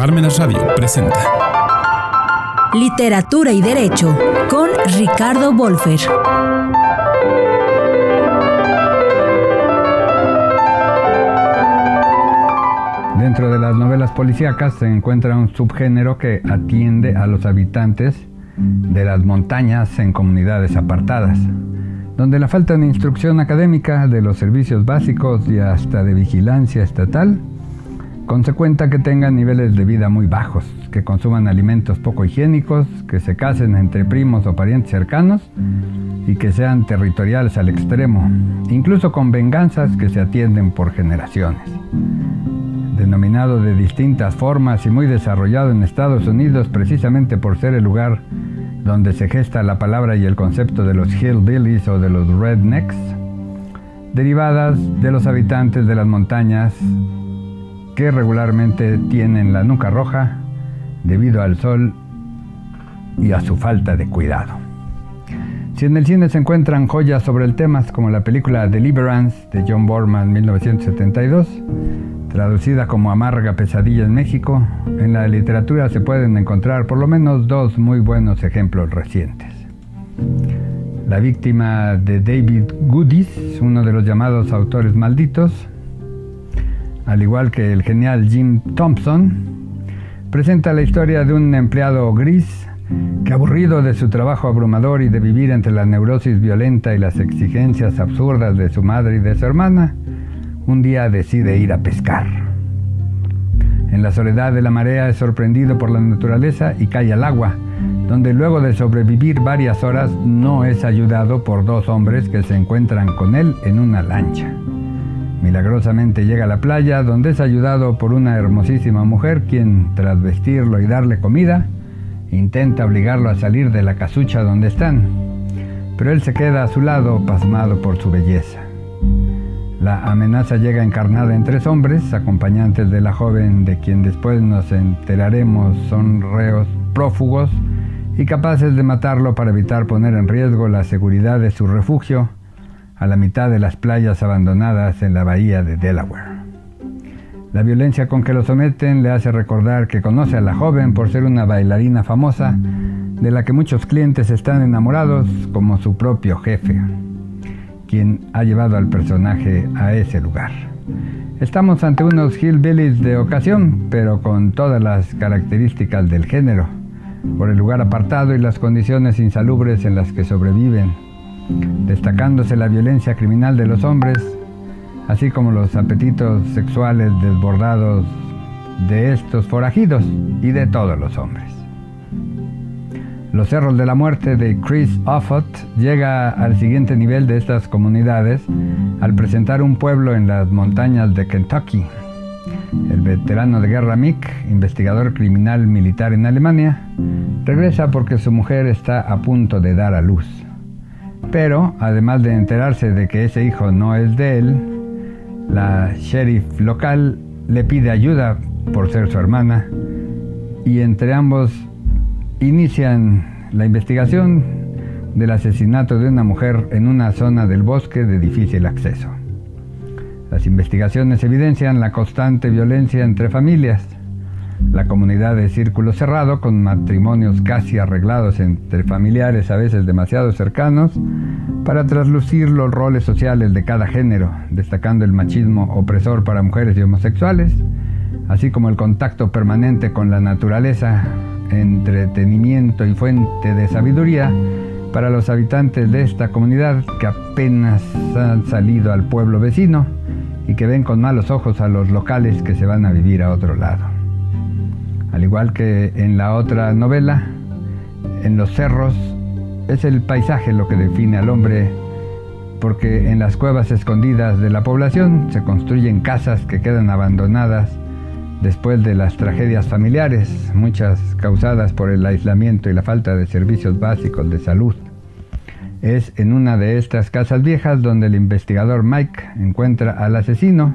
Parmenas Radio presenta Literatura y Derecho con Ricardo Wolfer. Dentro de las novelas policíacas se encuentra un subgénero que atiende a los habitantes de las montañas en comunidades apartadas, donde la falta de instrucción académica, de los servicios básicos y hasta de vigilancia estatal Consecuenta que tengan niveles de vida muy bajos, que consuman alimentos poco higiénicos, que se casen entre primos o parientes cercanos y que sean territoriales al extremo, incluso con venganzas que se atienden por generaciones. Denominado de distintas formas y muy desarrollado en Estados Unidos precisamente por ser el lugar donde se gesta la palabra y el concepto de los hillbillies o de los rednecks, derivadas de los habitantes de las montañas que regularmente tienen la nuca roja debido al sol y a su falta de cuidado. Si en el cine se encuentran joyas sobre el tema, como la película Deliverance de John Borman 1972, traducida como Amarga Pesadilla en México, en la literatura se pueden encontrar por lo menos dos muy buenos ejemplos recientes. La víctima de David Goodies, uno de los llamados autores malditos, al igual que el genial Jim Thompson, presenta la historia de un empleado gris que aburrido de su trabajo abrumador y de vivir entre la neurosis violenta y las exigencias absurdas de su madre y de su hermana, un día decide ir a pescar. En la soledad de la marea es sorprendido por la naturaleza y cae al agua, donde luego de sobrevivir varias horas no es ayudado por dos hombres que se encuentran con él en una lancha. Milagrosamente llega a la playa, donde es ayudado por una hermosísima mujer, quien, tras vestirlo y darle comida, intenta obligarlo a salir de la casucha donde están. Pero él se queda a su lado, pasmado por su belleza. La amenaza llega encarnada en tres hombres, acompañantes de la joven de quien después nos enteraremos son reos prófugos y capaces de matarlo para evitar poner en riesgo la seguridad de su refugio a la mitad de las playas abandonadas en la bahía de Delaware. La violencia con que lo someten le hace recordar que conoce a la joven por ser una bailarina famosa de la que muchos clientes están enamorados como su propio jefe, quien ha llevado al personaje a ese lugar. Estamos ante unos hillbillies de ocasión, pero con todas las características del género, por el lugar apartado y las condiciones insalubres en las que sobreviven destacándose la violencia criminal de los hombres, así como los apetitos sexuales desbordados de estos forajidos y de todos los hombres. Los Cerros de la Muerte de Chris Offutt llega al siguiente nivel de estas comunidades al presentar un pueblo en las montañas de Kentucky. El veterano de guerra Mick, investigador criminal militar en Alemania, regresa porque su mujer está a punto de dar a luz. Pero, además de enterarse de que ese hijo no es de él, la sheriff local le pide ayuda por ser su hermana y entre ambos inician la investigación del asesinato de una mujer en una zona del bosque de difícil acceso. Las investigaciones evidencian la constante violencia entre familias, la comunidad de círculo cerrado, con matrimonios casi arreglados entre familiares a veces demasiado cercanos, para traslucir los roles sociales de cada género, destacando el machismo opresor para mujeres y homosexuales, así como el contacto permanente con la naturaleza, entretenimiento y fuente de sabiduría para los habitantes de esta comunidad que apenas han salido al pueblo vecino y que ven con malos ojos a los locales que se van a vivir a otro lado. Al igual que en la otra novela, en los cerros es el paisaje lo que define al hombre, porque en las cuevas escondidas de la población se construyen casas que quedan abandonadas después de las tragedias familiares, muchas causadas por el aislamiento y la falta de servicios básicos de salud. Es en una de estas casas viejas donde el investigador Mike encuentra al asesino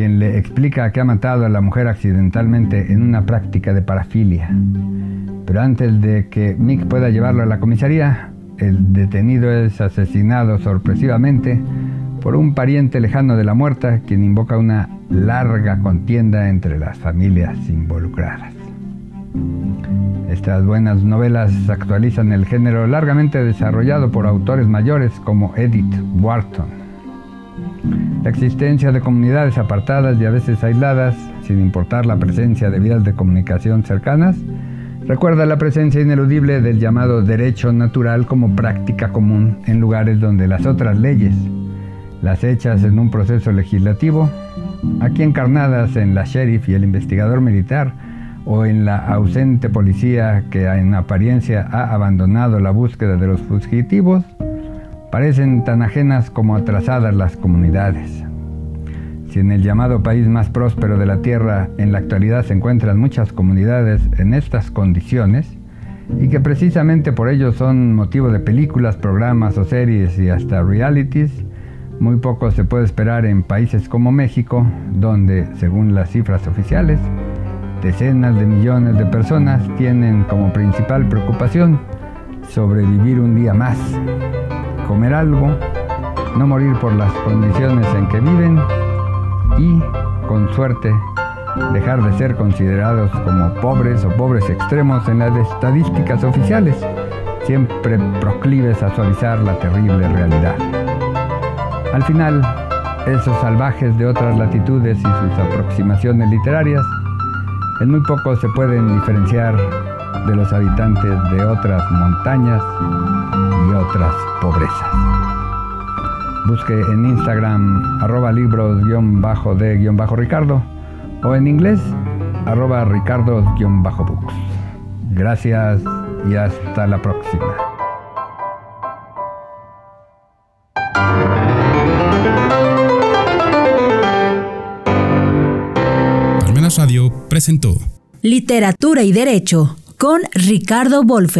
quien le explica que ha matado a la mujer accidentalmente en una práctica de parafilia. Pero antes de que Mick pueda llevarlo a la comisaría, el detenido es asesinado sorpresivamente por un pariente lejano de la muerta, quien invoca una larga contienda entre las familias involucradas. Estas buenas novelas actualizan el género largamente desarrollado por autores mayores como Edith Wharton. La existencia de comunidades apartadas y a veces aisladas, sin importar la presencia de vías de comunicación cercanas, recuerda la presencia ineludible del llamado derecho natural como práctica común en lugares donde las otras leyes, las hechas en un proceso legislativo, aquí encarnadas en la sheriff y el investigador militar, o en la ausente policía que en apariencia ha abandonado la búsqueda de los fugitivos, parecen tan ajenas como atrasadas las comunidades. Si en el llamado país más próspero de la Tierra en la actualidad se encuentran muchas comunidades en estas condiciones, y que precisamente por ello son motivo de películas, programas o series y hasta realities, muy poco se puede esperar en países como México, donde, según las cifras oficiales, decenas de millones de personas tienen como principal preocupación sobrevivir un día más, comer algo, no morir por las condiciones en que viven y, con suerte, dejar de ser considerados como pobres o pobres extremos en las estadísticas oficiales, siempre proclives a suavizar la terrible realidad. Al final, esos salvajes de otras latitudes y sus aproximaciones literarias en muy poco se pueden diferenciar de los habitantes de otras montañas y otras pobrezas. Busque en Instagram arroba libros-de-ricardo o en inglés arroba ricardo-books. Gracias y hasta la próxima. Radio presentó Literatura y Derecho con Ricardo Wolfe.